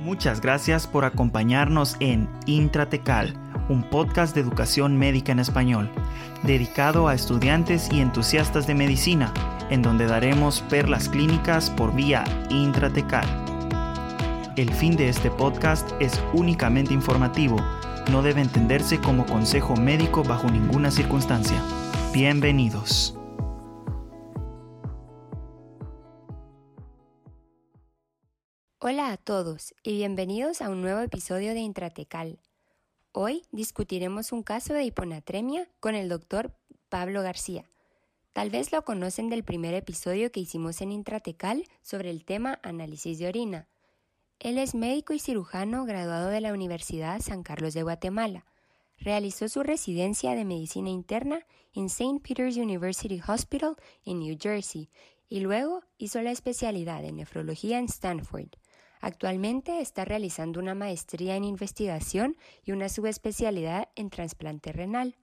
Muchas gracias por acompañarnos en Intratecal, un podcast de educación médica en español, dedicado a estudiantes y entusiastas de medicina, en donde daremos perlas clínicas por vía intratecal. El fin de este podcast es únicamente informativo, no debe entenderse como consejo médico bajo ninguna circunstancia. Bienvenidos. Hola a todos y bienvenidos a un nuevo episodio de Intratecal. Hoy discutiremos un caso de hiponatremia con el doctor Pablo García. Tal vez lo conocen del primer episodio que hicimos en Intratecal sobre el tema análisis de orina. Él es médico y cirujano graduado de la Universidad San Carlos de Guatemala. Realizó su residencia de medicina interna en St. Peter's University Hospital en New Jersey y luego hizo la especialidad en nefrología en Stanford. Actualmente está realizando una maestría en investigación y una subespecialidad en trasplante renal.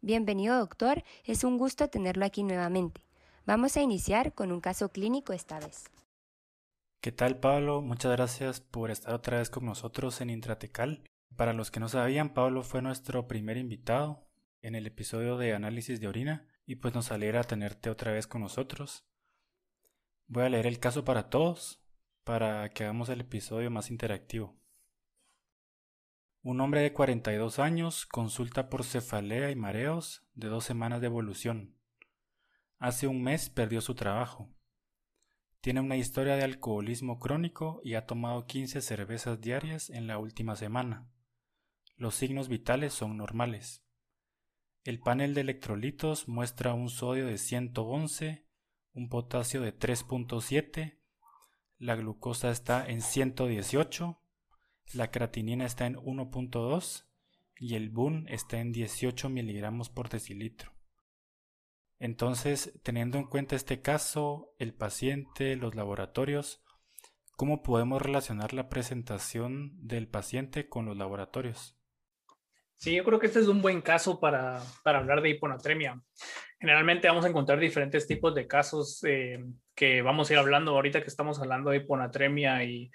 Bienvenido, doctor. Es un gusto tenerlo aquí nuevamente. Vamos a iniciar con un caso clínico esta vez. ¿Qué tal, Pablo? Muchas gracias por estar otra vez con nosotros en Intratecal. Para los que no sabían, Pablo fue nuestro primer invitado en el episodio de análisis de orina y pues nos alegra tenerte otra vez con nosotros. Voy a leer el caso para todos para que hagamos el episodio más interactivo. Un hombre de 42 años consulta por cefalea y mareos de dos semanas de evolución. Hace un mes perdió su trabajo. Tiene una historia de alcoholismo crónico y ha tomado 15 cervezas diarias en la última semana. Los signos vitales son normales. El panel de electrolitos muestra un sodio de 111, un potasio de 3.7, la glucosa está en 118, la creatinina está en 1.2 y el BUN está en 18 miligramos por decilitro. Entonces, teniendo en cuenta este caso, el paciente, los laboratorios, ¿cómo podemos relacionar la presentación del paciente con los laboratorios? Sí, yo creo que este es un buen caso para, hablar de hiponatremia. Generalmente vamos a encontrar diferentes tipos de casos eh, que vamos a ir hablando ahorita que estamos hablando de hiponatremia y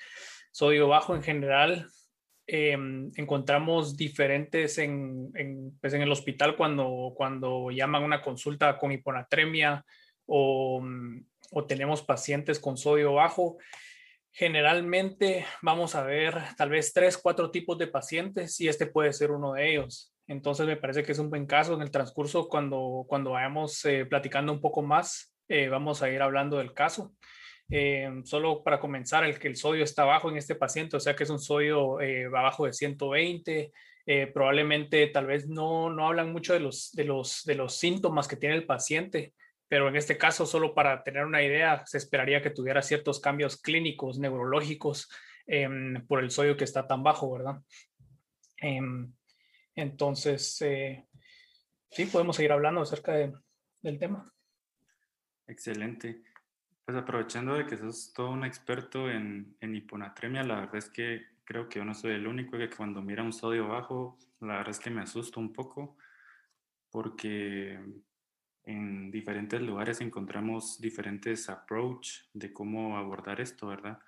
sodio bajo en general. Eh, encontramos diferentes en, pues en, el hospital cuando, cuando llaman una consulta con hiponatremia o, o tenemos pacientes con sodio bajo generalmente vamos a ver tal vez tres, cuatro tipos de pacientes y este puede ser uno de ellos. Entonces me parece que es un buen caso. En el transcurso, cuando, cuando vayamos eh, platicando un poco más, eh, vamos a ir hablando del caso. Eh, solo para comenzar, el que el sodio está bajo en este paciente, o sea que es un sodio abajo de 120, probablemente tal vez no, no hablan mucho de los, de, los, de los síntomas que tiene el paciente, pero en este caso, solo para tener una idea, se esperaría que tuviera ciertos cambios clínicos, neurológicos, em, por el sodio que está tan bajo, ¿verdad? Em, entonces, eh, sí, podemos seguir hablando acerca del tema. Excelente. Pues aprovechando de que sos todo un experto en, en hiponatremia, la verdad es que creo que yo no soy el único que cuando mira un sodio bajo, la verdad es que me asusto un poco porque en diferentes lugares encontramos diferentes approach de cómo abordar esto, ¿verdad?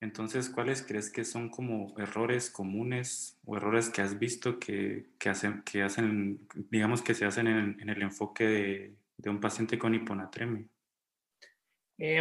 Entonces, ¿cuáles crees que son como errores comunes o errores que has visto que, que hacen, que hacen, digamos que se hacen en, en el enfoque de, de, un paciente con hiponatremia? Eh,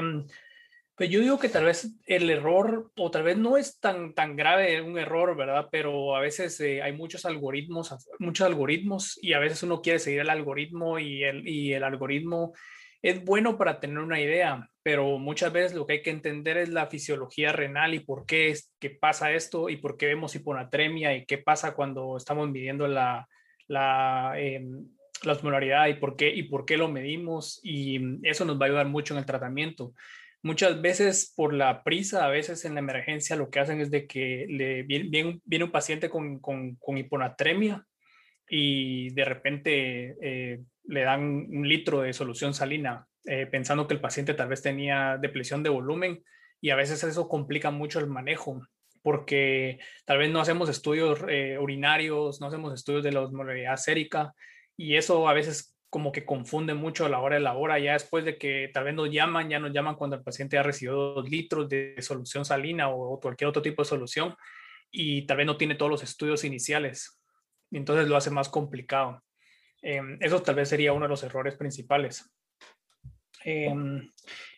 pues yo digo que tal vez el error, o tal vez no es tan, tan grave un error, ¿verdad? Pero a veces eh, hay muchos algoritmos, muchos algoritmos, y a veces uno quiere seguir el algoritmo y el, y el algoritmo es bueno para tener una idea, pero muchas veces lo que hay que entender es la fisiología renal y por qué, es, qué pasa esto y por qué vemos hiponatremia y qué pasa cuando estamos midiendo la, la, eh, la osmolaridad y por, qué, y por qué lo medimos y eso nos va a ayudar mucho en el tratamiento. Muchas veces por la prisa, a veces en la emergencia lo que hacen es de que le viene, un paciente con, con, con, hiponatremia y de repente eh, le dan un litro de solución salina eh, pensando que el paciente tal vez tenía depresión de volumen y a veces eso complica mucho el manejo porque tal vez no hacemos estudios eh, urinarios, no hacemos estudios de la osmolaridad sérica y eso a veces como que confunde mucho a la hora de la hora, ya después de que tal vez nos llaman, ya nos llaman cuando el paciente ha recibido dos litros de solución salina o, cualquier otro tipo de solución y tal vez no tiene todos los estudios iniciales. Entonces lo hace más complicado. Em, eso tal vez sería uno de los errores principales. Em,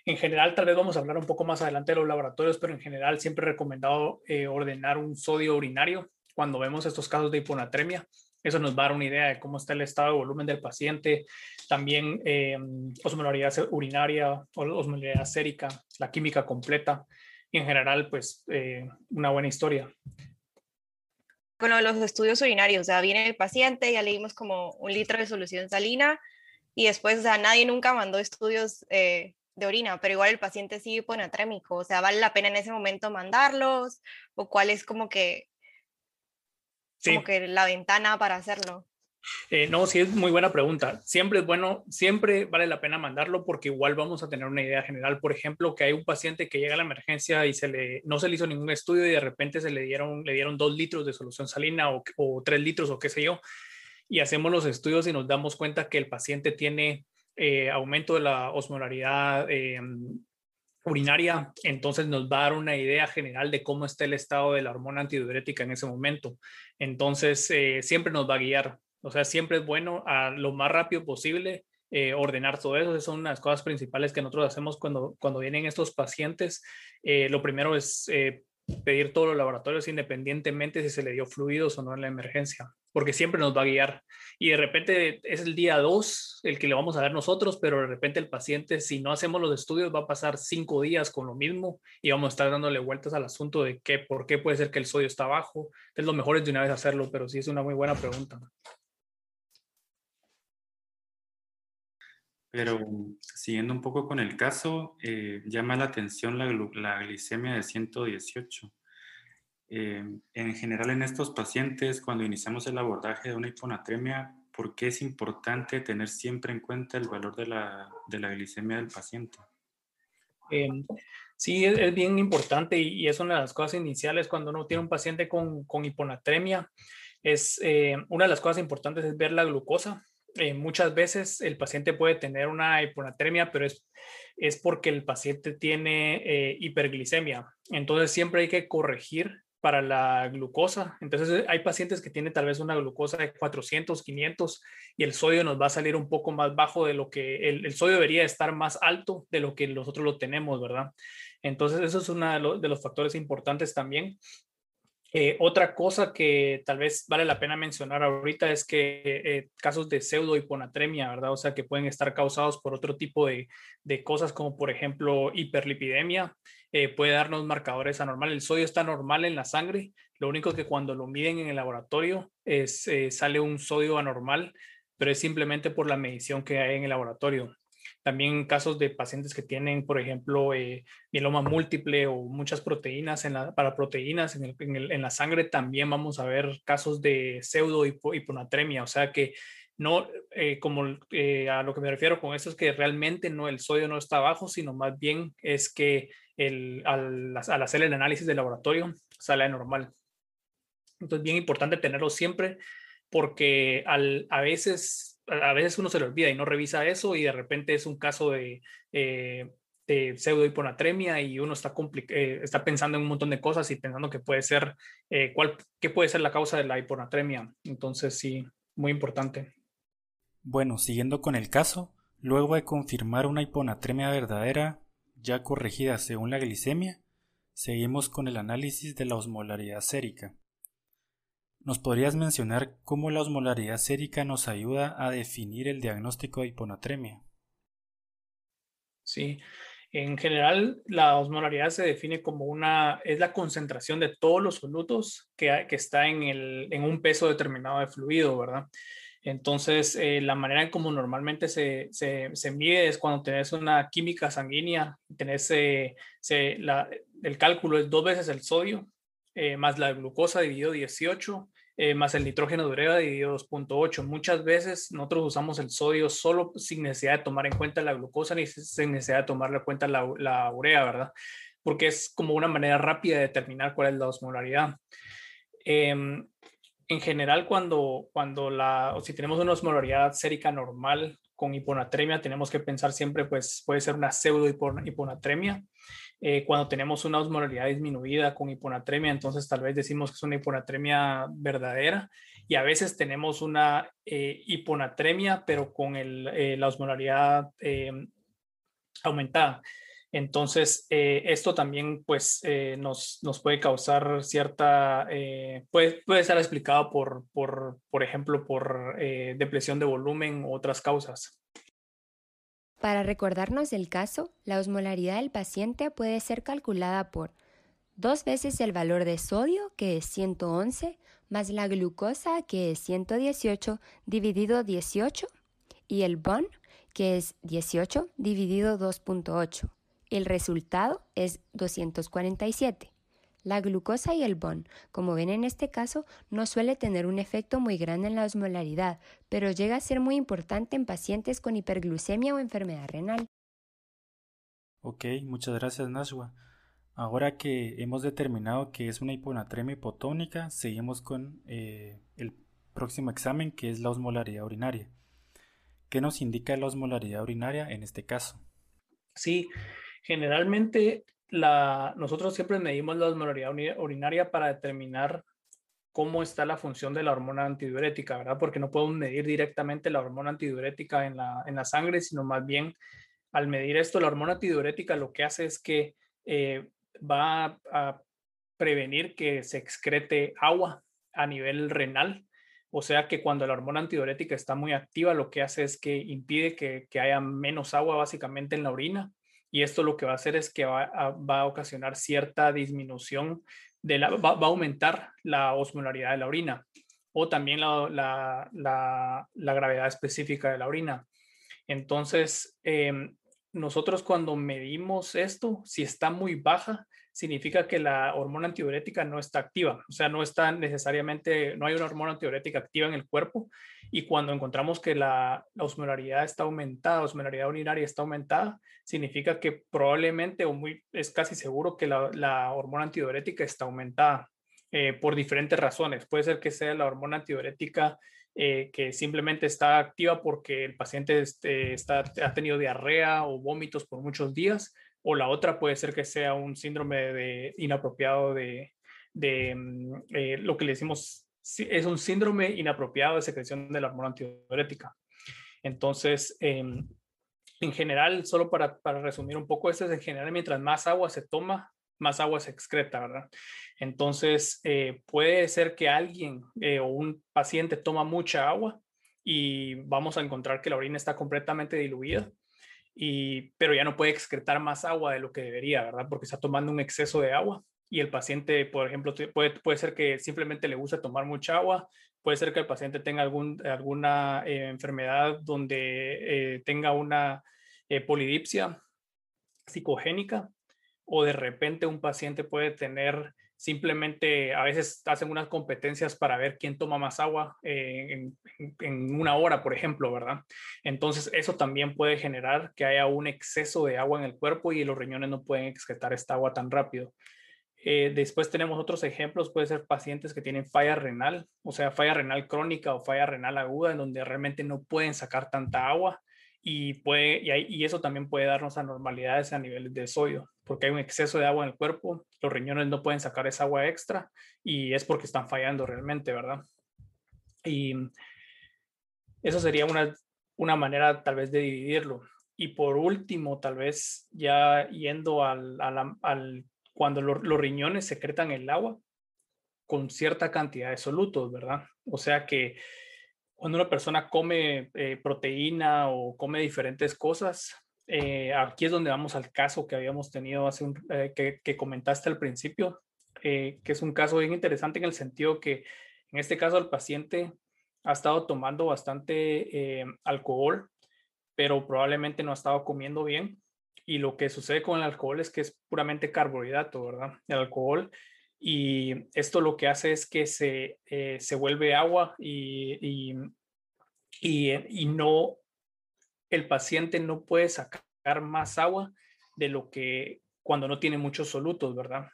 en general, tal vez vamos a hablar un poco más adelante de los laboratorios, pero en general siempre he recomendado eh, ordenar un sodio urinario cuando vemos estos casos de hiponatremia. Eso nos va a dar una idea de cómo está el estado de volumen del paciente, también eh, osmolaridad urinaria, osmolaridad sérica, la química completa y en general, pues eh, una buena historia. Con los estudios urinarios, o sea, viene el paciente, ya le dimos como un litro de solución salina y después, o sea, nadie nunca mandó estudios eh, de orina, pero igual el paciente sigue hiponatrémico, o sea, ¿vale la pena en ese momento mandarlos? ¿O cuál es como que como que la ventana para hacerlo? Eh, no, sí es muy buena pregunta. Siempre es bueno, siempre vale la pena mandarlo porque igual vamos a tener una idea general. Por ejemplo, que hay un paciente que llega a la emergencia y se le, no se le hizo ningún estudio y de repente se le dieron, le dieron dos litros de solución salina o, o tres litros o qué sé yo. Y hacemos los estudios y nos damos cuenta que el paciente tiene eh, aumento de la osmolaridad eh, urinaria, entonces nos va a dar una idea general de cómo está el estado de la hormona antidiurética en ese momento. Entonces, eh, siempre nos va a guiar. O sea, siempre es bueno a lo más rápido posible eh, ordenar todo eso. Esas son unas cosas principales que nosotros hacemos cuando, cuando vienen estos pacientes. Eh, lo primero es pedir todos los laboratorios independientemente si se le dio fluidos o no en la emergencia, porque siempre nos va a guiar. Y de repente es el día 2 el que le vamos a dar nosotros, pero de repente el paciente, si no hacemos los estudios, va a pasar cinco días con lo mismo y vamos a estar dándole vueltas al asunto de qué, por qué puede ser que el sodio está bajo. Es lo mejor es de una vez hacerlo, pero sí es una muy buena pregunta. Pero siguiendo un poco con el caso, eh, llama la atención la, glicemia de 118. Eh, en general en estos pacientes, cuando iniciamos el abordaje de una hiponatremia, ¿por qué es importante tener siempre en cuenta el valor de la, glicemia del paciente? Eh, sí, es, bien importante y, es una de las cosas iniciales cuando uno tiene un paciente con, con hiponatremia. Es, una de las cosas importantes es ver la glucosa eh, muchas veces el paciente puede tener una hiponatremia, pero es, es porque el paciente tiene eh, hiperglicemia. Entonces siempre hay que corregir para la glucosa. Entonces hay pacientes que tienen tal vez una glucosa de 400, 500 y el sodio nos va a salir un poco más bajo de lo que el sodio debería estar más alto de lo que nosotros lo tenemos, ¿verdad? Entonces eso es uno de los factores importantes también. Eh, otra cosa que tal vez vale la pena mencionar ahorita es que eh, casos de pseudo hiponatremia, ¿verdad? O sea, que pueden estar causados por otro tipo de, cosas como por ejemplo hiperlipidemia, eh, puede darnos marcadores anormales. El sodio está normal en la sangre, lo único que cuando lo miden en el laboratorio es, sale un sodio anormal, pero es simplemente por la medición que hay en el laboratorio. También casos de pacientes que tienen, por ejemplo, eh, mieloma múltiple o muchas proteínas en la, para proteínas en, en, la sangre, también vamos a ver casos de pseudo hiponatremia. O sea que no, eh, como eh, a lo que me refiero con esto es que realmente no el sodio no está bajo, sino más bien es que el, al, al hacer el análisis del laboratorio sale normal. Entonces, bien importante tenerlo siempre porque al, a veces a veces uno se le olvida y no revisa eso y de repente es un caso de, eh, de pseudo hiponatremia y uno está, eh, está pensando en un montón de cosas y pensando que puede ser, eh, cuál, qué puede ser la causa de la hiponatremia. Entonces sí, muy importante. Bueno, siguiendo con el caso, luego de confirmar una hiponatremia verdadera, ya corregida según la glicemia, seguimos con el análisis de la osmolaridad sérica. ¿Nos podrías mencionar cómo la osmolaridad sérica nos ayuda a definir el diagnóstico de hiponatremia? Sí, en general la osmolaridad se define como una, es la concentración de todos los solutos que, está en, el, en un peso determinado de fluido, ¿verdad? Entonces, eh, la manera en como normalmente se, se, se, mide es cuando tenés una química sanguínea, tenés eh, la, el cálculo es dos veces el sodio eh, más la glucosa dividido 18 eh, más el nitrógeno de urea dividido 2.8. Muchas veces nosotros usamos el sodio solo sin necesidad de tomar en cuenta la glucosa ni sin necesidad de tomar en cuenta la, urea, ¿verdad? Porque es como una manera rápida de determinar cuál es la osmolaridad. Em, en general, cuando, cuando la, o si tenemos una osmolaridad sérica normal, con hiponatremia tenemos que pensar siempre, pues puede ser una pseudo hiponatremia. Eh, cuando tenemos una osmolaridad disminuida con hiponatremia, entonces tal vez decimos que es una hiponatremia verdadera y a veces tenemos una eh, hiponatremia, pero con el, la osmolaridad aumentada. Entonces, eh, esto también pues eh, nos, puede causar cierta, eh, puede, puede estar explicado por, por, por ejemplo, por depresión de volumen u otras causas. Para recordarnos el caso, la osmolaridad del paciente puede ser calculada por dos veces el valor de sodio, que es 111, más la glucosa, que es 118, dividido 18, y el BON, que es 18, dividido 2.8. El resultado es 247. La glucosa y el BON, como ven en este caso, no suele tener un efecto muy grande en la osmolaridad, pero llega a ser muy importante en pacientes con hiperglucemia o enfermedad renal. Ok, muchas gracias Nashua. Ahora que hemos determinado que es una hiponatremia hipotónica, seguimos con eh, el próximo examen que es la osmolaridad urinaria. ¿Qué nos indica la osmolaridad urinaria en este caso? Sí, Generalmente, nosotros siempre medimos la osmolaridad urinaria para determinar cómo está la función de la hormona antidiurética, ¿verdad? Porque no podemos medir directamente la hormona antidiurética en la, sangre, sino más bien al medir esto, la hormona antidiurética lo que hace es que eh, va a prevenir que se excrete agua a nivel renal. O sea que cuando la hormona antidiurética está muy activa, lo que hace es que impide que haya menos agua básicamente en la orina y esto lo que va a hacer es que va a, ocasionar cierta disminución, de la, va, a aumentar la osmolaridad de la orina o también la, gravedad específica de la orina. Entonces, em, nosotros cuando medimos esto, si está muy baja, significa que la hormona antidiurética no está activa, o sea, no está necesariamente, no hay una hormona antidiurética activa en el cuerpo y cuando encontramos que la, osmolaridad está aumentada, la osmolaridad urinaria está aumentada, significa que probablemente o muy, es casi seguro que la, hormona antidiurética está aumentada eh, por diferentes razones. Puede ser que sea la hormona antidiurética eh, que simplemente está activa porque el paciente este, está, ha tenido diarrea o vómitos por muchos días, o la otra puede ser que sea un síndrome de inapropiado de, mm, eh, lo que le decimos, es un síndrome inapropiado de secreción de la hormona antidiurética. Entonces, em, en general, solo para, para, resumir un poco, esto es en general, mientras más agua se toma, más agua se excreta, ¿verdad? Entonces, eh, puede ser que alguien eh, o un paciente toma mucha agua y vamos a encontrar que la orina está completamente diluida y, pero ya no puede excretar más agua de lo que debería, ¿verdad? Porque está tomando un exceso de agua y el paciente, por ejemplo, puede, puede ser que simplemente le guste tomar mucha agua, puede ser que el paciente tenga algún, alguna eh, enfermedad donde eh, tenga una eh, polidipsia psicogénica o de repente un paciente puede tener simplemente a veces hacen unas competencias para ver quién toma más agua eh, en, una hora, por ejemplo, ¿verdad? Entonces, eso también puede generar que haya un exceso de agua en el cuerpo y los riñones no pueden excretar esta agua tan rápido. Eh, después tenemos otros ejemplos, puede ser pacientes que tienen falla renal, o sea, falla renal crónica o falla renal aguda, en donde realmente no pueden sacar tanta agua y, puede, y, eso también puede darnos anormalidades a niveles de sodio, porque hay un exceso de agua en el cuerpo, los riñones no pueden sacar esa agua extra y es porque están fallando realmente, ¿verdad? Y eso sería una, una manera tal vez de dividirlo. Y por último, tal vez ya yendo al, al, cuando los riñones secretan el agua con cierta cantidad de solutos, ¿verdad? O sea que cuando una persona come eh, proteína o come diferentes cosas, eh, aquí es donde vamos al caso que habíamos tenido hace eh, que, que, comentaste al principio, que es un caso bien interesante en el sentido que en este caso el paciente ha estado tomando bastante alcohol, pero probablemente no ha estado comiendo bien. Y lo que sucede con el alcohol es que es puramente carbohidrato, ¿verdad? El alcohol y esto lo que hace es que se, eh, se vuelve agua y, y, no, el paciente no puede sacar más agua de lo que cuando no tiene muchos solutos, ¿verdad?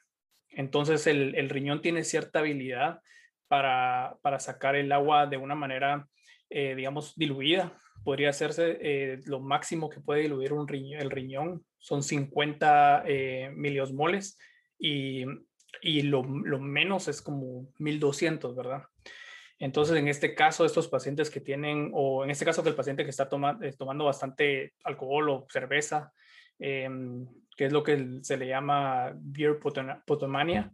Entonces el, el riñón tiene cierta habilidad para, para, sacar el agua de una manera eh, digamos, diluida. Podría hacerse eh, lo máximo que puede diluir un riñón, el riñón, son 50 eh, miliosmoles y, y lo, lo, menos es como 1200, ¿verdad? Entonces, en este caso, estos pacientes que tienen, o en este caso que el paciente que está toma, tomando bastante alcohol o cerveza, em, que es lo que se le llama beer potomania,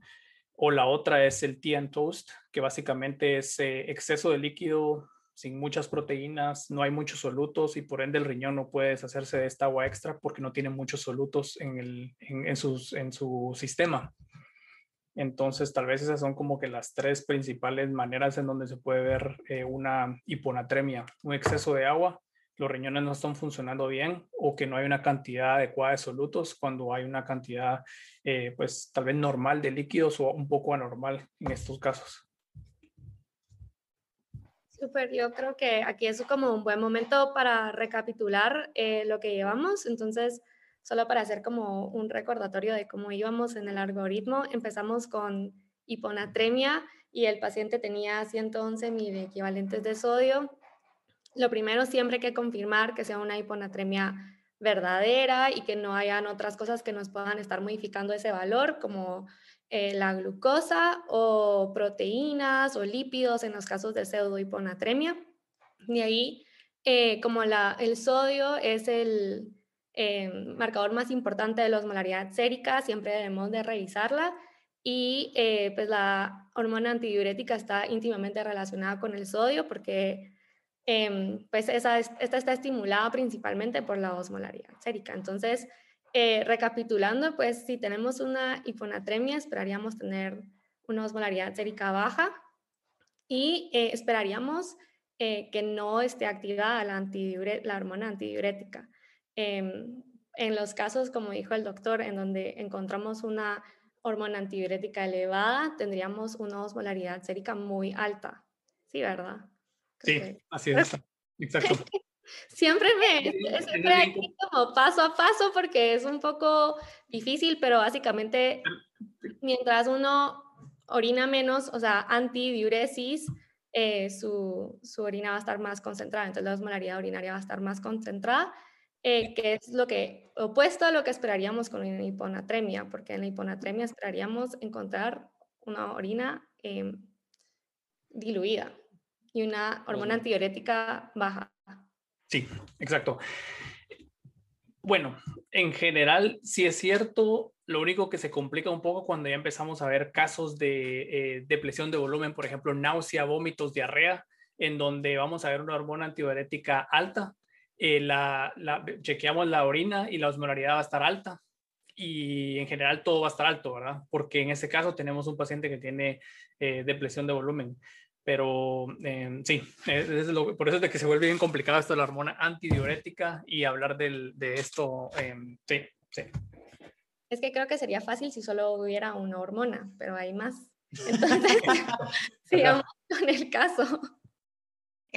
o la otra es el tea and toast, que básicamente es exceso de líquido sin muchas proteínas, no hay muchos solutos y por ende el riñón no puede deshacerse de esta agua extra porque no tiene muchos solutos en su sistema. Entonces, tal vez esas son como que las tres principales maneras en donde se puede ver eh, una hiponatremia, un exceso de agua, los riñones no están funcionando bien o que no hay una cantidad adecuada de solutos cuando hay una cantidad, eh, pues tal vez normal de líquidos o un poco anormal en estos casos. Súper, yo creo que aquí es como un buen momento para recapitular eh, lo que llevamos. Entonces, solo para hacer como un recordatorio de cómo íbamos en el algoritmo, empezamos con hiponatremia y el paciente tenía 111 mil equivalentes de sodio. Lo primero siempre hay que confirmar que sea una hiponatremia verdadera y que no hayan otras cosas que nos puedan estar modificando ese valor, como eh, la glucosa o proteínas o lípidos en los casos de pseudohiponatremia. De ahí, eh, como el sodio es el eh, marcador más importante de la osmolaridad sérica, siempre debemos de revisarla. Y pues la hormona antidiurética está íntimamente relacionada con el sodio porque em, pues esa, esta está estimulada principalmente por la osmolaridad sérica. Entonces, eh, recapitulando, pues si tenemos una hiponatremia, esperaríamos tener una osmolaridad sérica baja y eh, esperaríamos eh, que no esté activada la, la hormona antidiurética. Em, en los casos, como dijo el doctor, en donde encontramos una hormona antidiurética elevada, tendríamos una osmolaridad sérica muy alta. Sí, ¿verdad? Sí, así es. Exacto. Siempre me, siempre aquí como paso a paso porque es un poco difícil, pero básicamente mientras uno orina menos, o sea, antidiuresis, eh, su, su, orina va a estar más concentrada, entonces la osmolaridad urinaria va a estar más concentrada, eh, que es lo que opuesto a lo que esperaríamos con una hiponatremia, porque en la hiponatremia esperaríamos encontrar una orina em, diluida y una hormona antidiurética baja. Sí, exacto. Bueno, en general, sí es cierto, lo único que se complica un poco cuando ya empezamos a ver casos de eh, depresión de volumen, por ejemplo, náusea, vómitos, diarrea, en donde vamos a ver una hormona antidiurética alta, eh, la, chequeamos la orina y la osmolaridad va a estar alta y en general todo va a estar alto, ¿verdad? Porque en ese caso tenemos un paciente que tiene eh, depresión de volumen. Pero eh, sí, es, por eso es de que se vuelve bien complicado esto de la hormona antidiurética y hablar del, de esto. Eh, sí, sí. Es que creo que sería fácil si solo hubiera una hormona, pero hay más. Entonces, sigamos con el caso.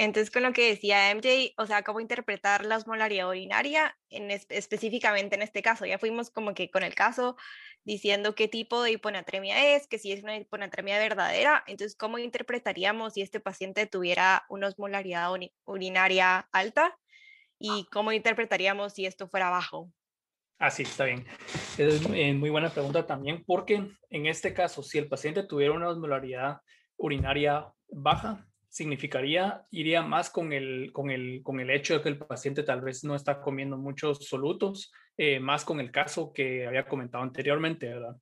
Entonces, con lo que decía MJ, o sea, cómo interpretar la osmolaridad urinaria en específicamente en este caso. Ya fuimos como que con el caso diciendo qué tipo de hiponatremia es, que si es una hiponatremia verdadera, entonces cómo interpretaríamos si este paciente tuviera una osmolaridad urinaria alta y cómo interpretaríamos si esto fuera bajo. Ah, sí, está bien. Es eh, muy buena pregunta también, porque en este caso, si el paciente tuviera una osmolaridad urinaria baja, significaría, iría más con el, con, el, con el hecho de que el paciente tal vez no está comiendo muchos solutos, eh, más con el caso que había comentado anteriormente, ¿verdad?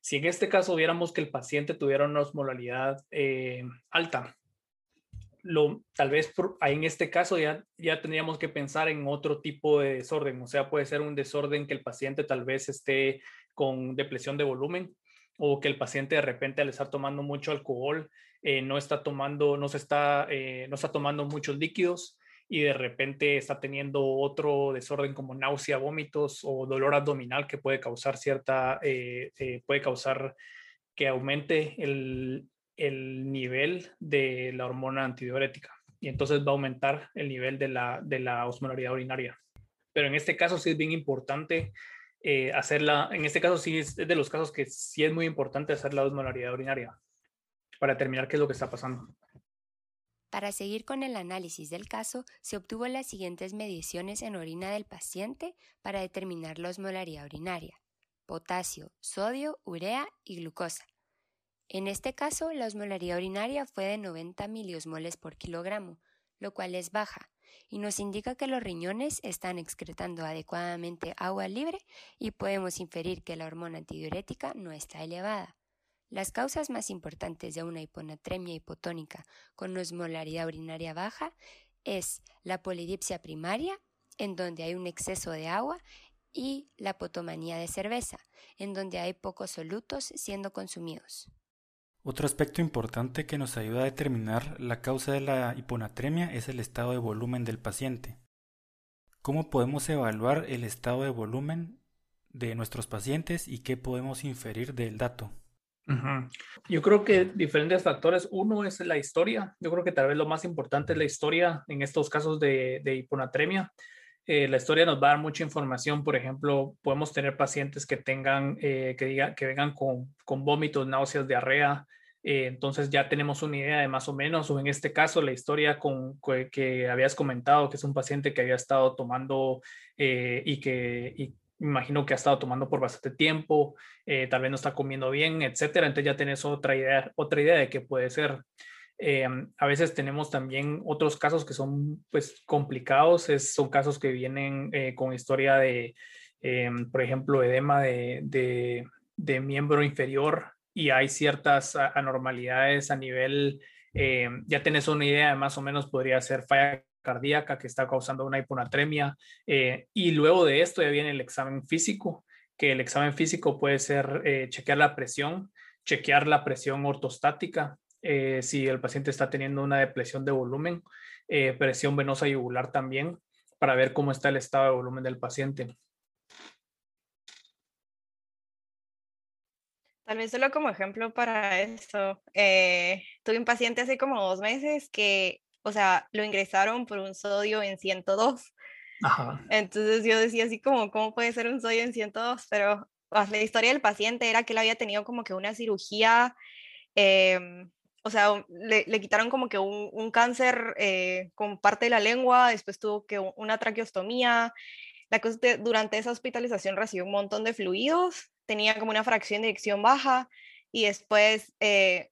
Si en este caso viéramos que el paciente tuviera una osmolalidad eh, alta, lo, tal vez en este caso ya, ya tendríamos que pensar en otro tipo de desorden, o sea, puede ser un desorden que el paciente tal vez esté con depresión de volumen o que el paciente de repente al estar tomando mucho alcohol eh, no está tomando, no se está, eh, no está tomando muchos líquidos y de repente está teniendo otro desorden como náusea, vómitos o dolor abdominal que puede causar cierta, eh, puede causar que aumente el, el, nivel de la hormona antidiurética y entonces va a aumentar el nivel de la, de la osmolaridad urinaria. Pero en este caso sí es bien importante hacerla, en este caso sí es de los casos que sí es muy importante hacer la osmolaridad urinaria para determinar qué es lo que está pasando. Para seguir con el análisis del caso, se obtuvo las siguientes mediciones en orina del paciente para determinar la osmolaridad urinaria, potasio, sodio, urea y glucosa. En este caso, la osmolaridad urinaria fue de 90 miliosmoles por kilogramo, lo cual es baja, y nos indica que los riñones están excretando adecuadamente agua libre y podemos inferir que la hormona antidiurética no está elevada. Las causas más importantes de una hiponatremia hipotónica con osmolaridad urinaria baja es la polidipsia primaria, en donde hay un exceso de agua, y la potomanía de cerveza, en donde hay pocos solutos siendo consumidos. Otro aspecto importante que nos ayuda a determinar la causa de la hiponatremia es el estado de volumen del paciente. ¿Cómo podemos evaluar el estado de volumen de nuestros pacientes y qué podemos inferir del dato? Yo creo que diferentes factores. Uno es la historia. Yo creo que tal vez lo más importante es la historia en estos casos de, hiponatremia. Eh, la historia nos va a dar mucha información. Por ejemplo, podemos tener pacientes que tengan, eh, que, diga, que vengan con, con vómitos, náuseas, diarrea. Eh, entonces ya tenemos una idea de más o menos, o en este caso la historia con, que, habías comentado, que es un paciente que había estado tomando y que, me imagino que ha estado tomando por bastante tiempo, eh, tal vez no está comiendo bien, etcétera. Entonces ya tienes otra idea, otra idea de qué puede ser. Eh, a veces tenemos también otros casos que son pues complicados, es, son casos que vienen eh, con historia de, por ejemplo, edema de, de, de, miembro inferior y hay ciertas anormalidades a nivel, ya tienes una idea de más o menos podría ser falla cardíaca que está causando una hiponatremia. Eh, y luego de esto ya viene el examen físico, que el examen físico puede ser eh, chequear la presión, chequear la presión ortostática, eh, si el paciente está teniendo una depresión de volumen, presión venosa yugular también, para ver cómo está el estado de volumen del paciente. Tal vez solo como ejemplo para eso, tuve un paciente hace como dos meses que o sea, lo ingresaron por un sodio en 102. Entonces yo decía así como, ¿cómo puede ser un sodio en 102? Pero pues, la historia del paciente era que él había tenido como que una cirugía, em, o sea, le, quitaron como que un, cáncer eh, con parte de la lengua, después tuvo que una traqueostomía. La cosa que durante esa hospitalización recibió un montón de fluidos, tenía como una fracción de eyección baja y después eh,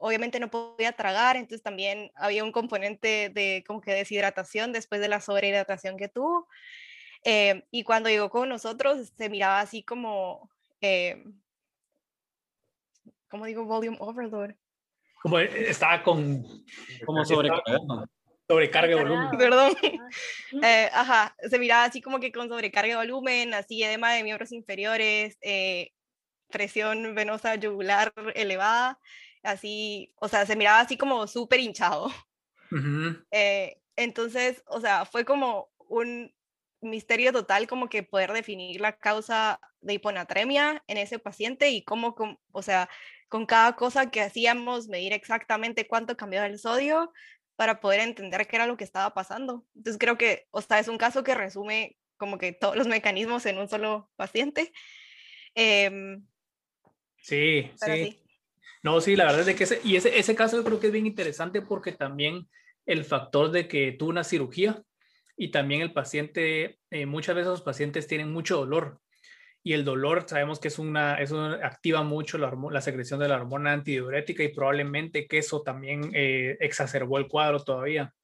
obviamente no podía tragar, entonces también había un componente de como que deshidratación después de la sobrehidratación que tuvo. Eh, y cuando llegó con nosotros se miraba así como, eh, ¿cómo digo? Volume overload. Como e, estaba con... Como sobrecarga. Sobrecarga de volumen. Perdón. Eh, ajá, se miraba así como que con sobrecarga de volumen, así edema de miembros inferiores, presión venosa yugular elevada así, o sea, se miraba así como súper hinchado. Eh, entonces, o sea, fue como un misterio total como que poder definir la causa de hiponatremia en ese paciente y cómo, o sea, con cada cosa que hacíamos, medir exactamente cuánto cambiaba el sodio para poder entender qué era lo que estaba pasando. Entonces creo que, o sea, es un caso que resume como que todos los mecanismos en un solo paciente. Em, sí, sí. No, sí, la verdad es que ese, y ese, ese caso yo creo que es bien interesante porque también el factor de que tuvo una cirugía y también el paciente, eh, muchas veces los pacientes tienen mucho dolor y el dolor sabemos que es una, eso activa mucho la, la, secreción de la hormona antidiurética y probablemente que eso también eh, exacerbó el cuadro todavía.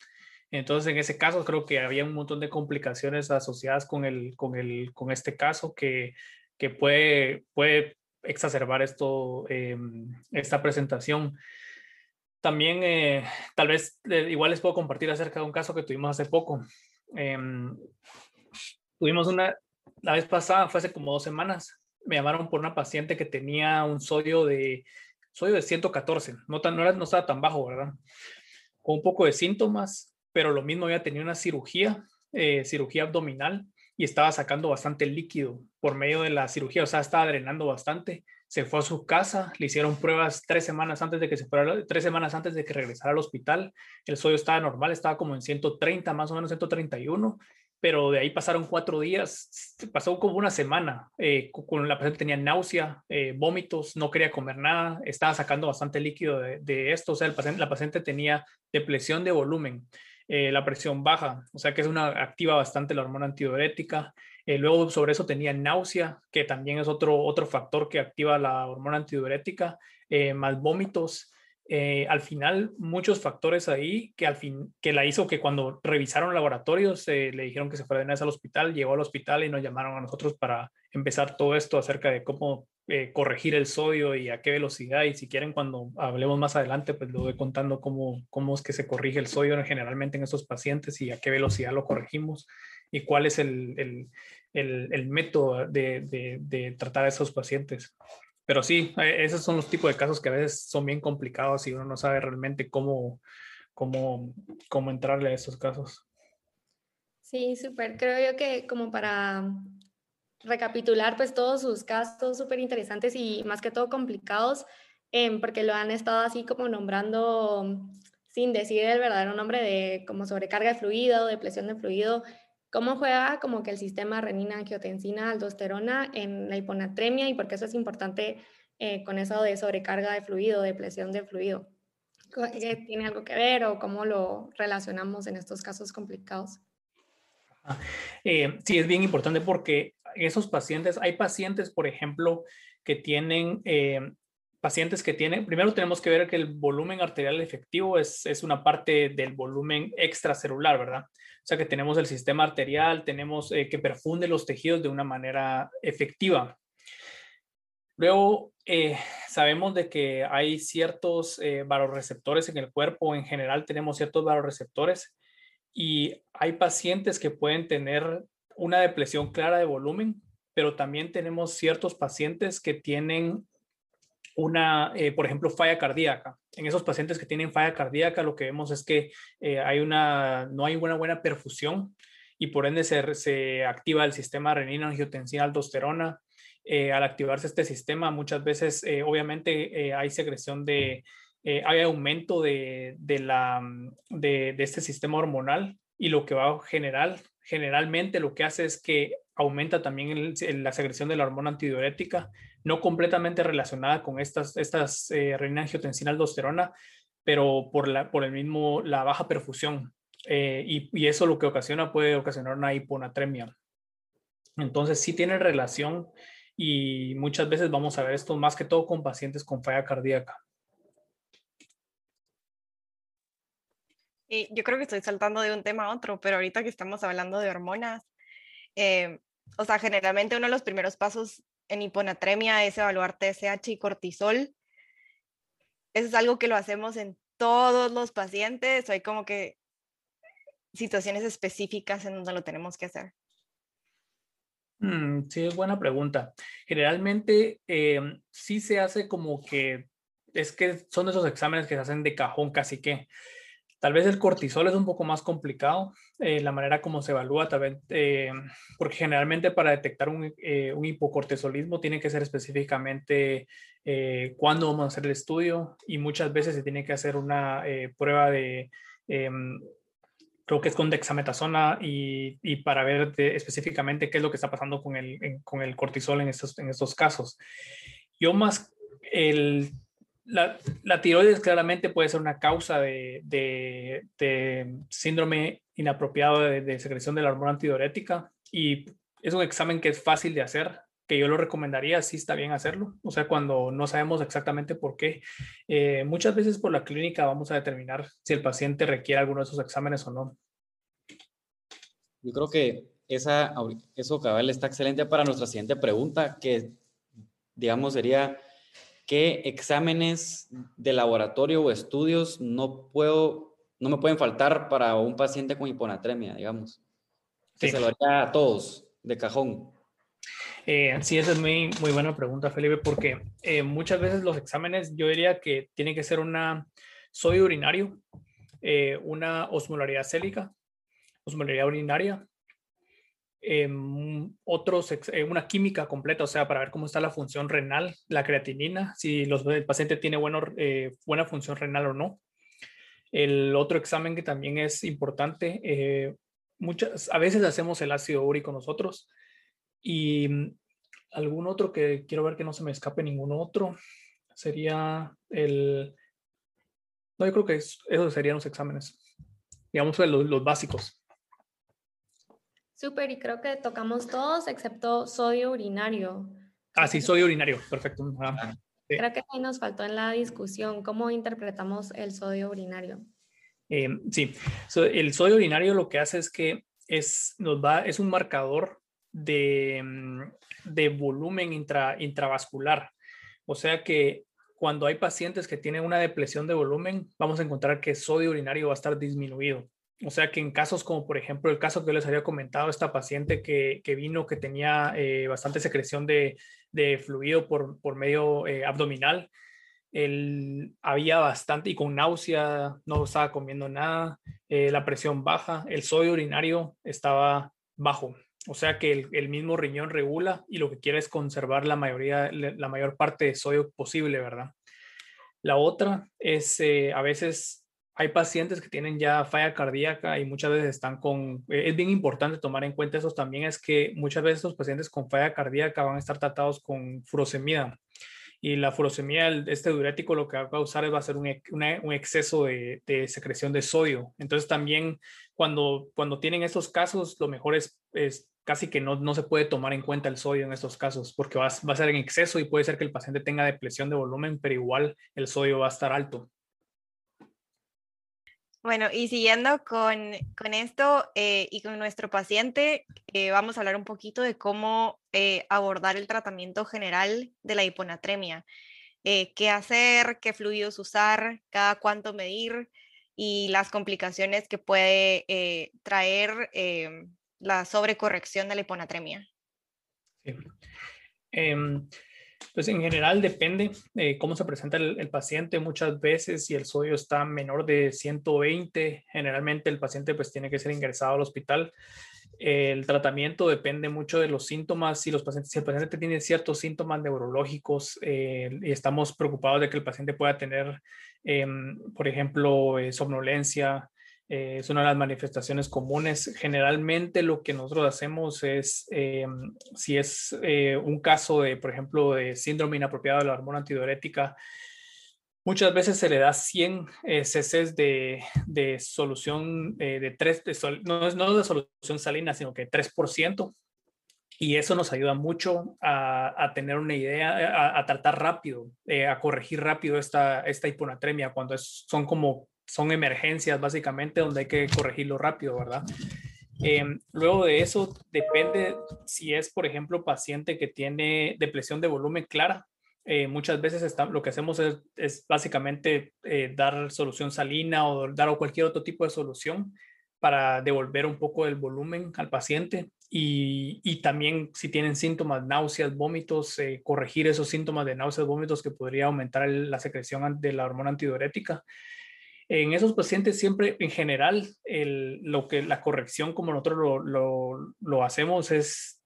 Entonces, en ese caso, creo que había un montón de complicaciones asociadas con, el, con, el, con este caso que, que puede, puede exacerbar esto, em, esta presentación. También, eh, tal vez, igual les puedo compartir acerca de un caso que tuvimos hace poco. Em, tuvimos una, la vez pasada, fue hace como dos semanas, me llamaron por una paciente que tenía un sodio de, sodio de 114, no, tan, no, era, no estaba tan bajo, ¿verdad? Con un poco de síntomas, pero lo mismo había tenido una cirugía, eh, cirugía abdominal, y estaba sacando bastante líquido por medio de la cirugía, o sea, estaba drenando bastante. Se fue a su casa, le hicieron pruebas tres semanas antes de que se fuera, tres semanas antes de que regresara al hospital. El sodio estaba normal, estaba como en 130, más o menos 131, pero de ahí pasaron cuatro días, pasó como una semana. Eh, con la paciente tenía náusea, eh, vómitos, no quería comer nada, estaba sacando bastante líquido de, esto, o sea, el paciente, la paciente tenía depresión de volumen, eh, la presión baja, o sea que es una activa bastante la hormona antidiurética. luego sobre eso tenía náusea, que también es otro, otro factor que activa la hormona antidiurética, más vómitos. Eh, al final muchos factores ahí que al fin que la hizo que cuando revisaron laboratorios eh, le dijeron que se fuera de una vez al hospital, llegó al hospital y nos llamaron a nosotros para empezar todo esto acerca de cómo eh, corregir el sodio y a qué velocidad y si quieren cuando hablemos más adelante pues lo voy contando cómo, cómo es que se corrige el sodio generalmente en estos pacientes y a qué velocidad lo corregimos y cuál es el, el, el, método de, de, de tratar a esos pacientes pero sí, e, esos son los tipos de casos que a veces son bien complicados y uno no sabe realmente cómo, cómo, cómo entrarle a esos casos. Sí, súper. Creo yo que como para recapitular, pues todos sus casos súper interesantes y más que todo complicados, em, porque lo han estado así como nombrando sin decir el verdadero nombre de como sobrecarga de fluido, depresión de fluido, ¿Cómo juega como que el sistema renina, angiotensina, aldosterona en la hiponatremia y por qué eso es importante eh, con eso de sobrecarga de fluido, depresión de fluido? ¿Tiene algo que ver o cómo lo relacionamos en estos casos complicados? Eh, sí, es bien importante porque esos pacientes, hay pacientes, por ejemplo, que tienen eh, pacientes que tienen, primero tenemos que ver que el volumen arterial efectivo es, es, una parte del volumen extracelular, ¿verdad? O sea que tenemos el sistema arterial, tenemos eh, que perfunde los tejidos de una manera efectiva. Luego, sabemos de que hay ciertos eh, en el cuerpo, en general tenemos ciertos varoreceptores y hay pacientes que pueden tener una depresión clara de volumen, pero también tenemos ciertos pacientes que tienen una, eh, por ejemplo, falla cardíaca. En esos pacientes que tienen falla cardíaca, lo que vemos es que eh, hay una, no hay una buena perfusión y por ende se, se activa el sistema renina, angiotensina, aldosterona. Eh, al activarse este sistema, muchas veces, obviamente, hay secreción de, hay aumento de, de la, de, de, este sistema hormonal y lo que va a generar, generalmente lo que hace es que aumenta también la secreción de la hormona antidiurética, no completamente relacionada con estas, estas eh, renina angiotensina aldosterona, pero por, la, por el mismo, la baja perfusión. Eh, y, y, eso lo que ocasiona puede ocasionar una hiponatremia. Entonces sí tiene relación y muchas veces vamos a ver esto más que todo con pacientes con falla cardíaca. Y yo creo que estoy saltando de un tema a otro, pero ahorita que estamos hablando de hormonas, eh, o sea, generalmente uno de los primeros pasos en hiponatremia es evaluar TSH y cortisol. Eso es algo que lo hacemos en todos los pacientes o hay como que situaciones específicas en donde lo tenemos que hacer. Mm, sí, es buena pregunta. Generalmente em, sí se hace como que es que son esos exámenes que se hacen de cajón casi que. Tal vez el cortisol es un poco más complicado, eh, la manera como se evalúa, también, eh, porque generalmente para detectar un, eh, un, hipocortisolismo tiene que ser específicamente cuándo vamos a hacer el estudio y muchas veces se tiene que hacer una prueba de, em, creo que es con dexametasona y, y para ver específicamente qué es lo que está pasando con el, con el cortisol en estos, en estos casos. Yo más el la, tiroides claramente puede ser una causa de, síndrome inapropiado de, secreción de la hormona antidiurética y es un examen que es fácil de hacer, que yo lo recomendaría, sí está bien hacerlo, o sea, cuando no sabemos exactamente por qué. Eh, muchas veces por la clínica vamos a determinar si el paciente requiere alguno de esos exámenes o no. Yo creo que esa, eso cabal está excelente para nuestra siguiente pregunta, que digamos sería ¿qué exámenes de laboratorio o estudios no puedo, no me pueden faltar para un paciente con hiponatremia, digamos? Que se lo haría a todos, de cajón. Eh, sí, esa es muy, muy buena pregunta, Felipe, porque eh, muchas veces los exámenes, yo diría que tiene que ser una sodio urinario, eh, una osmolaridad célica, osmolaridad urinaria, Em, otros, eh, una química completa, o sea, para ver cómo está la función renal, la creatinina, si los, el paciente tiene bueno, eh, buena función renal o no. El otro examen que también es importante, eh, muchas, a veces hacemos el ácido úrico nosotros y mm, algún otro que quiero ver que no se me escape ningún otro sería el... No, yo creo que esos serían los exámenes, digamos los, los básicos. Súper, y creo que tocamos todos excepto sodio urinario. Ah, sí, sodio urinario, perfecto. Creo que ahí nos faltó en la discusión cómo interpretamos el sodio urinario. Eh, sí, el sodio urinario lo que hace es que es, nos va, es un marcador de, mm, de volumen intra, intravascular. O sea que cuando hay pacientes que tienen una depresión de volumen, vamos a encontrar que el sodio urinario va a estar disminuido. O sea que en casos como por ejemplo el caso que les había comentado, esta paciente que, que vino que tenía eh, bastante secreción de, de, fluido por, por medio eh, abdominal, el, había bastante y con náusea, no estaba comiendo nada, eh, la presión baja, el sodio urinario estaba bajo. O sea que el, el, mismo riñón regula y lo que quiere es conservar la mayoría, la mayor parte de sodio posible, ¿verdad? La otra es a veces hay pacientes que tienen ya falla cardíaca y muchas veces están con, eh, es bien importante tomar en cuenta eso también, es que muchas veces los pacientes con falla cardíaca van a estar tratados con furosemida. Y la furosemida, este diurético, lo que va a causar va a ser un, un exceso de, de, secreción de sodio. Entonces también cuando, cuando tienen estos casos, lo mejor es, es casi que no, no, se puede tomar en cuenta el sodio en estos casos, porque va, va a ser en exceso y puede ser que el paciente tenga depresión de volumen, pero igual el sodio va a estar alto. Bueno, y siguiendo con, con esto eh, y con nuestro paciente, eh, vamos a hablar un poquito de cómo eh, abordar el tratamiento general de la hiponatremia. qué hacer, qué fluidos usar, cada cuánto medir y las complicaciones que puede traer la sobrecorrección de la hiponatremia. Sí. Em, pues en general depende de cómo se presenta el, paciente. Muchas veces si el sodio está menor de 120, generalmente el paciente pues tiene que ser ingresado al hospital. El tratamiento depende mucho de los síntomas. Si, los pacientes, el paciente tiene ciertos síntomas neurológicos eh, y estamos preocupados de que el paciente pueda tener, em, por ejemplo, eh, somnolencia, eh, es una de las manifestaciones comunes. Generalmente lo que nosotros hacemos es, eh, si es eh, un caso de, por ejemplo, de síndrome inapropiado de la hormona antidiurética, muchas veces se le da 100 cc de, de, solución de 3, no, es, no de solución salina, sino que 3%. Y eso nos ayuda mucho a, a tener una idea, a, tratar rápido, a corregir rápido esta, esta hiponatremia cuando son como son emergencias básicamente donde hay que corregirlo rápido, ¿verdad? Em, luego de eso, depende si es, por ejemplo, paciente que tiene depresión de volumen clara. Eh, muchas veces está, lo que hacemos es, es básicamente eh, dar solución salina o dar cualquier otro tipo de solución para devolver un poco el volumen al paciente y, y también si tienen síntomas, náuseas, vómitos, eh, corregir esos síntomas de náuseas, vómitos que podría aumentar la secreción de la hormona antidiurética. En esos pacientes siempre, en general, lo que la corrección como nosotros lo hacemos es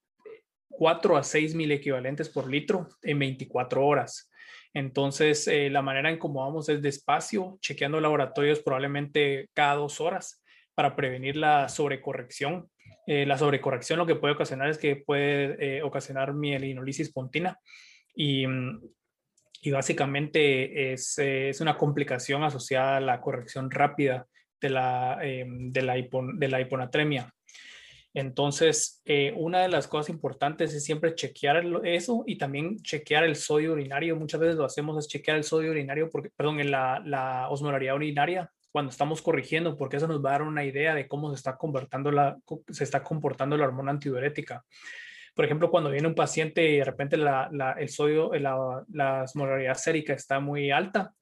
4 a 6 mil equivalentes por litro en 24 horas. Entonces, eh, la manera en cómo vamos es despacio, chequeando laboratorios probablemente cada dos horas para prevenir la sobrecorrección. Eh, la sobrecorrección lo que puede ocasionar es que puede eh, ocasionar mielinolisis pontina y mm, y básicamente es, eh, es, una complicación asociada a la corrección rápida de la, eh, de la, de la hiponatremia. Entonces, eh, una de las cosas importantes es siempre chequear eso y también chequear el sodio urinario. Muchas veces lo hacemos es chequear el sodio urinario, porque, perdón, en la, la osmolaridad urinaria cuando estamos corrigiendo, porque eso nos va a dar una idea de cómo se está, comportando la, se está comportando la hormona antidiurética. Por ejemplo, cuando viene un paciente y de repente la, la, el sodio, la, la osmolaridad sérica está muy alta,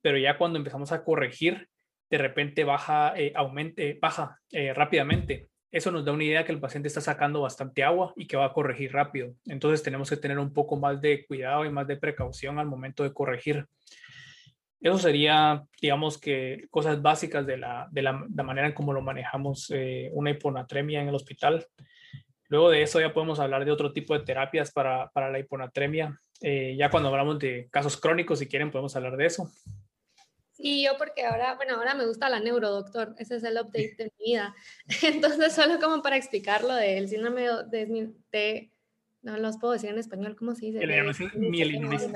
pero ya cuando empezamos a corregir, de repente baja, eh, aumente, baja eh, rápidamente. Eso nos da una idea que el paciente está sacando bastante agua y que va a corregir rápido. Entonces tenemos que tener un poco más de cuidado y más de precaución al momento de corregir. Eso sería, digamos que, cosas básicas de la, de la, manera en cómo lo manejamos eh, una hiponatremia en el hospital. Luego de eso ya podemos hablar de otro tipo de terapias para, para la hiponatremia. Eh, ya cuando hablamos de casos crónicos, si quieren, podemos hablar de eso. Sí, yo porque ahora, bueno, ahora me gusta la neuro, doctor. Ese es el update de mi vida. Entonces, solo como para explicarlo del síndrome de, de, no los puedo decir en español, ¿cómo se dice? Mielinitis.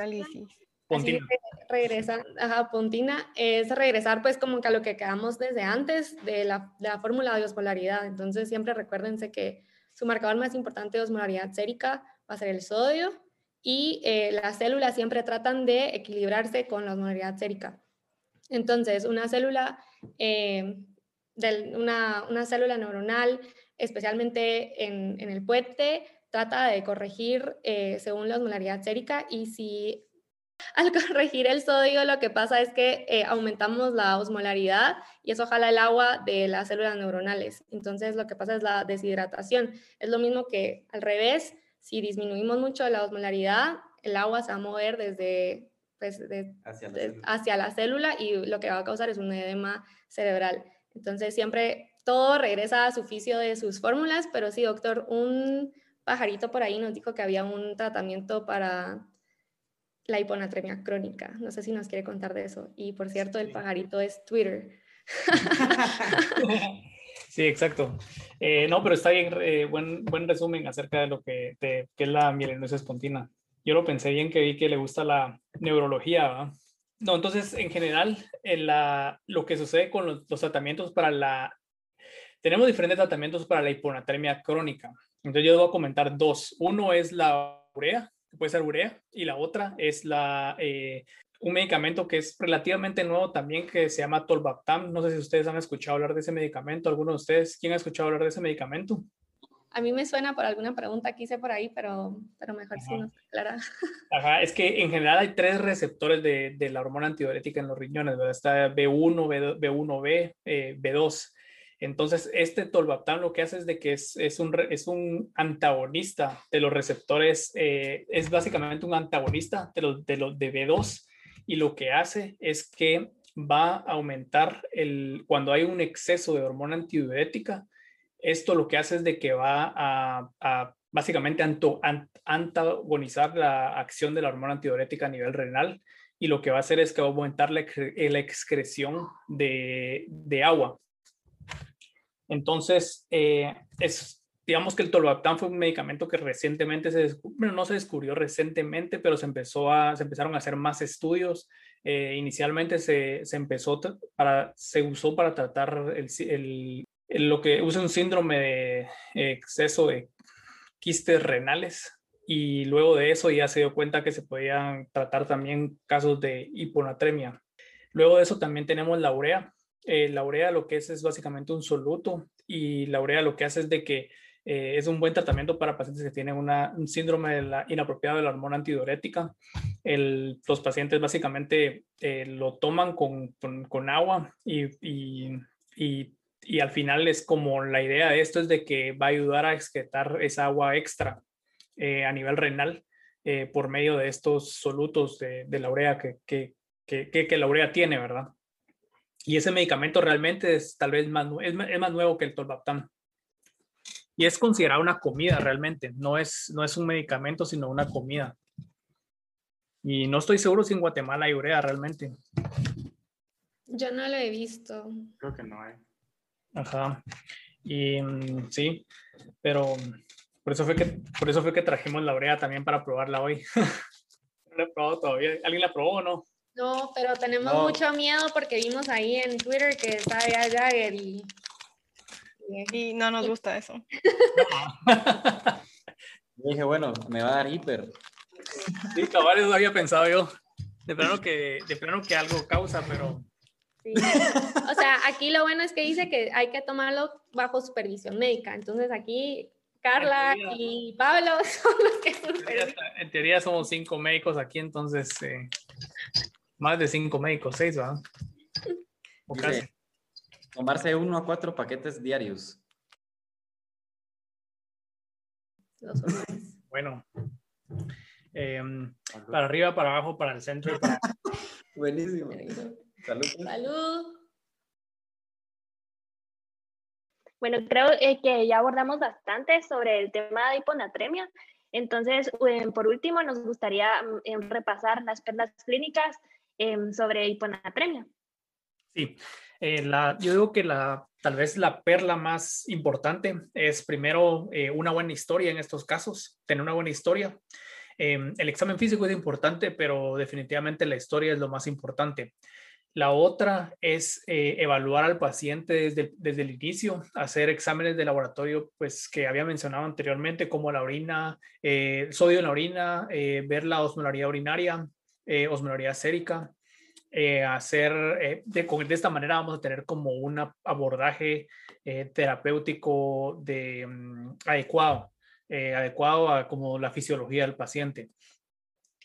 Pontina. regresa, ajá, pontina es regresar pues como que a lo que quedamos desde antes de la, de la fórmula de osmolaridad. Entonces, siempre recuérdense que su marcador más importante de osmolaridad sérica va a ser el sodio y eh, las células siempre tratan de equilibrarse con la osmolaridad sérica. Entonces, una célula, eh, una, célula neuronal, especialmente en, el puente, trata de corregir eh, según la osmolaridad sérica y si al corregir el sodio lo que pasa es que eh, aumentamos la osmolaridad y eso jala el agua de las células neuronales. Entonces lo que pasa es la deshidratación. Es lo mismo que al revés, si disminuimos mucho la osmolaridad, el agua se va a mover desde pues, hacia, la célula y lo que va a causar es un edema cerebral. Entonces siempre todo regresa a su oficio de sus fórmulas, pero sí, doctor, un pajarito por ahí nos dijo que había un tratamiento para la hiponatremia crónica. No sé si nos quiere contar de eso. Y por cierto, el pajarito es Twitter. Sí, exacto. Eh, no, pero está bien, eh, buen, buen resumen acerca de lo que, que es la mielinosis espontina yo lo pensé bien que vi que le gusta la neurología, No, entonces, en general, en la, lo que sucede con los, tratamientos para la... Tenemos diferentes tratamientos para la hiponatremia crónica. Entonces, yo voy a comentar dos. Uno es la urea, que puede ser urea, y la otra es la, eh, un medicamento que es relativamente nuevo también, que se llama Tolbaptam. No sé si ustedes han escuchado hablar de ese medicamento. ¿Alguno de ustedes? ¿Quién ha escuchado hablar de ese medicamento? A mí me suena por alguna pregunta que hice por ahí, pero, pero mejor si nos aclara. Ajá, es que en general hay tres receptores de, de la hormona antidiurética en los riñones, ¿verdad? Está B1, B, 1 b B2. Entonces, este tolvaptan lo que hace es de que es, es, un, es un antagonista de los receptores, eh, es básicamente un antagonista de los, de los de B2 y lo que hace es que va a aumentar el, cuando hay un exceso de hormona antidiurética, esto lo que hace es de que va a, básicamente antagonizar la acción de la hormona antidiurética a nivel renal y lo que va a hacer es que va a aumentar la, excreción de, agua. Entonces, eh, digamos que el tolvaptan fue un medicamento que recientemente se bueno, no se descubrió recientemente, pero se, empezó a, se empezaron a hacer más estudios. Eh, inicialmente se, empezó para, se usó para tratar el, lo que usa un síndrome de exceso de quistes renales y luego de eso ya se dio cuenta que se podían tratar también casos de hiponatremia. Luego de eso también tenemos la urea. Eh, la urea lo que es es básicamente un soluto y la urea lo que hace es de que eh, es un buen tratamiento para pacientes que tienen un síndrome de la, inapropiado de la hormona antidiurética. los pacientes básicamente eh, lo toman con, con, agua y, y, y al final es como la idea de esto es de que va a ayudar a excretar esa agua extra eh, a nivel renal por medio de estos solutos de, la urea que, que, que, la urea tiene, ¿verdad? Y ese medicamento realmente es tal vez más, es, más nuevo que el tolvaptan. Y es considerado una comida realmente, no es, no es un medicamento, sino una comida. Y no estoy seguro si en Guatemala hay urea realmente. Yo no lo he visto. Creo que no hay. Ajá. Y mm, sí, pero por eso fue que, por eso fue que trajimos la urea también para probarla hoy. no la he probado todavía. ¿Alguien la probó o no? No, pero tenemos mucho miedo porque vimos ahí en Twitter que sabe a Jagger y, y... no nos gusta eso. dije, bueno, me va a dar hiper. Sí, cabal, eso había pensado yo. De plano que, de plano que algo causa, pero o sea, aquí lo bueno es que dice que hay que tomarlo bajo supervisión médica. Entonces aquí Carla y Pablo son los que supervisan. En teoría somos cinco médicos aquí, entonces eh, más de cinco médicos, seis, ¿verdad? O casi. Tomarse uno a cuatro paquetes diarios. Los bueno. Em, para arriba, para abajo, para el centro. Buenísimo. Salud. Salud. Bueno, creo eh, que ya abordamos bastante sobre el tema de hiponatremia. Entonces, eh, por último, nos gustaría mm, em, repasar las perlas clínicas em, sobre hiponatremia. Sí, eh, yo digo que la, tal vez la perla más importante es primero eh, una buena historia en estos casos, tener una buena historia. Em, el examen físico es importante, pero definitivamente la historia es lo más importante. La otra es eh, evaluar al paciente desde, desde, el inicio, hacer exámenes de laboratorio, pues que había mencionado anteriormente, como la orina, eh, sodio en la orina, eh, ver la osmolaridad urinaria, osmolaridad sérica, hacer, de, de, esta manera vamos a tener como un abordaje terapéutico de, mm, adecuado, adecuado a como la fisiología del paciente.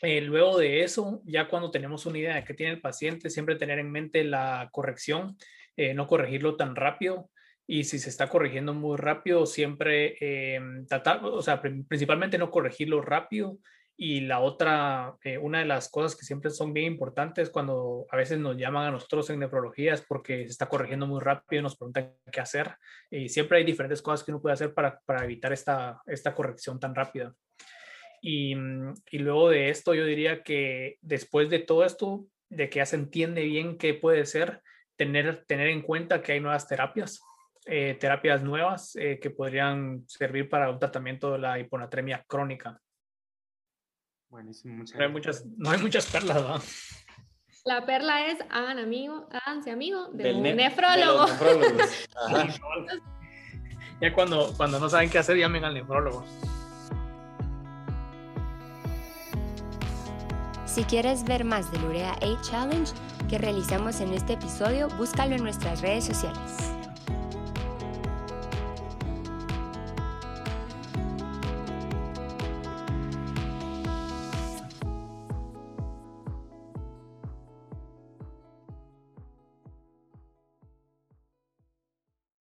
Eh, luego de eso, ya cuando tenemos una idea de qué tiene el paciente, siempre tener en mente la corrección, eh, no corregirlo tan rápido. Y si se está corrigiendo muy rápido, siempre eh, tratar, o sea, principalmente no corregirlo rápido. Y la otra, una de las cosas que siempre son bien importantes cuando a veces nos llaman a nosotros en nefrología es porque se está corrigiendo muy rápido y nos preguntan qué hacer. Y siempre hay diferentes cosas que uno puede hacer para, para evitar esta, esta corrección tan rápida. Mm, y, luego de esto, yo diría que después de todo esto, de que ya se entiende bien qué puede ser, tener, tener en cuenta que hay nuevas terapias, eh, terapias nuevas eh, que podrían servir para un tratamiento de la hiponatremia crónica. Buenísimo, muchas no hay muchas, no hay muchas perlas, ¿no? La perla es hagan amigo, háganse amigo de un nefrólogo. ya cuando, cuando no saben qué hacer, llamen al nefrólogo. Si quieres ver más del Urea 8 Challenge que realizamos en este episodio, búscalo en nuestras redes sociales.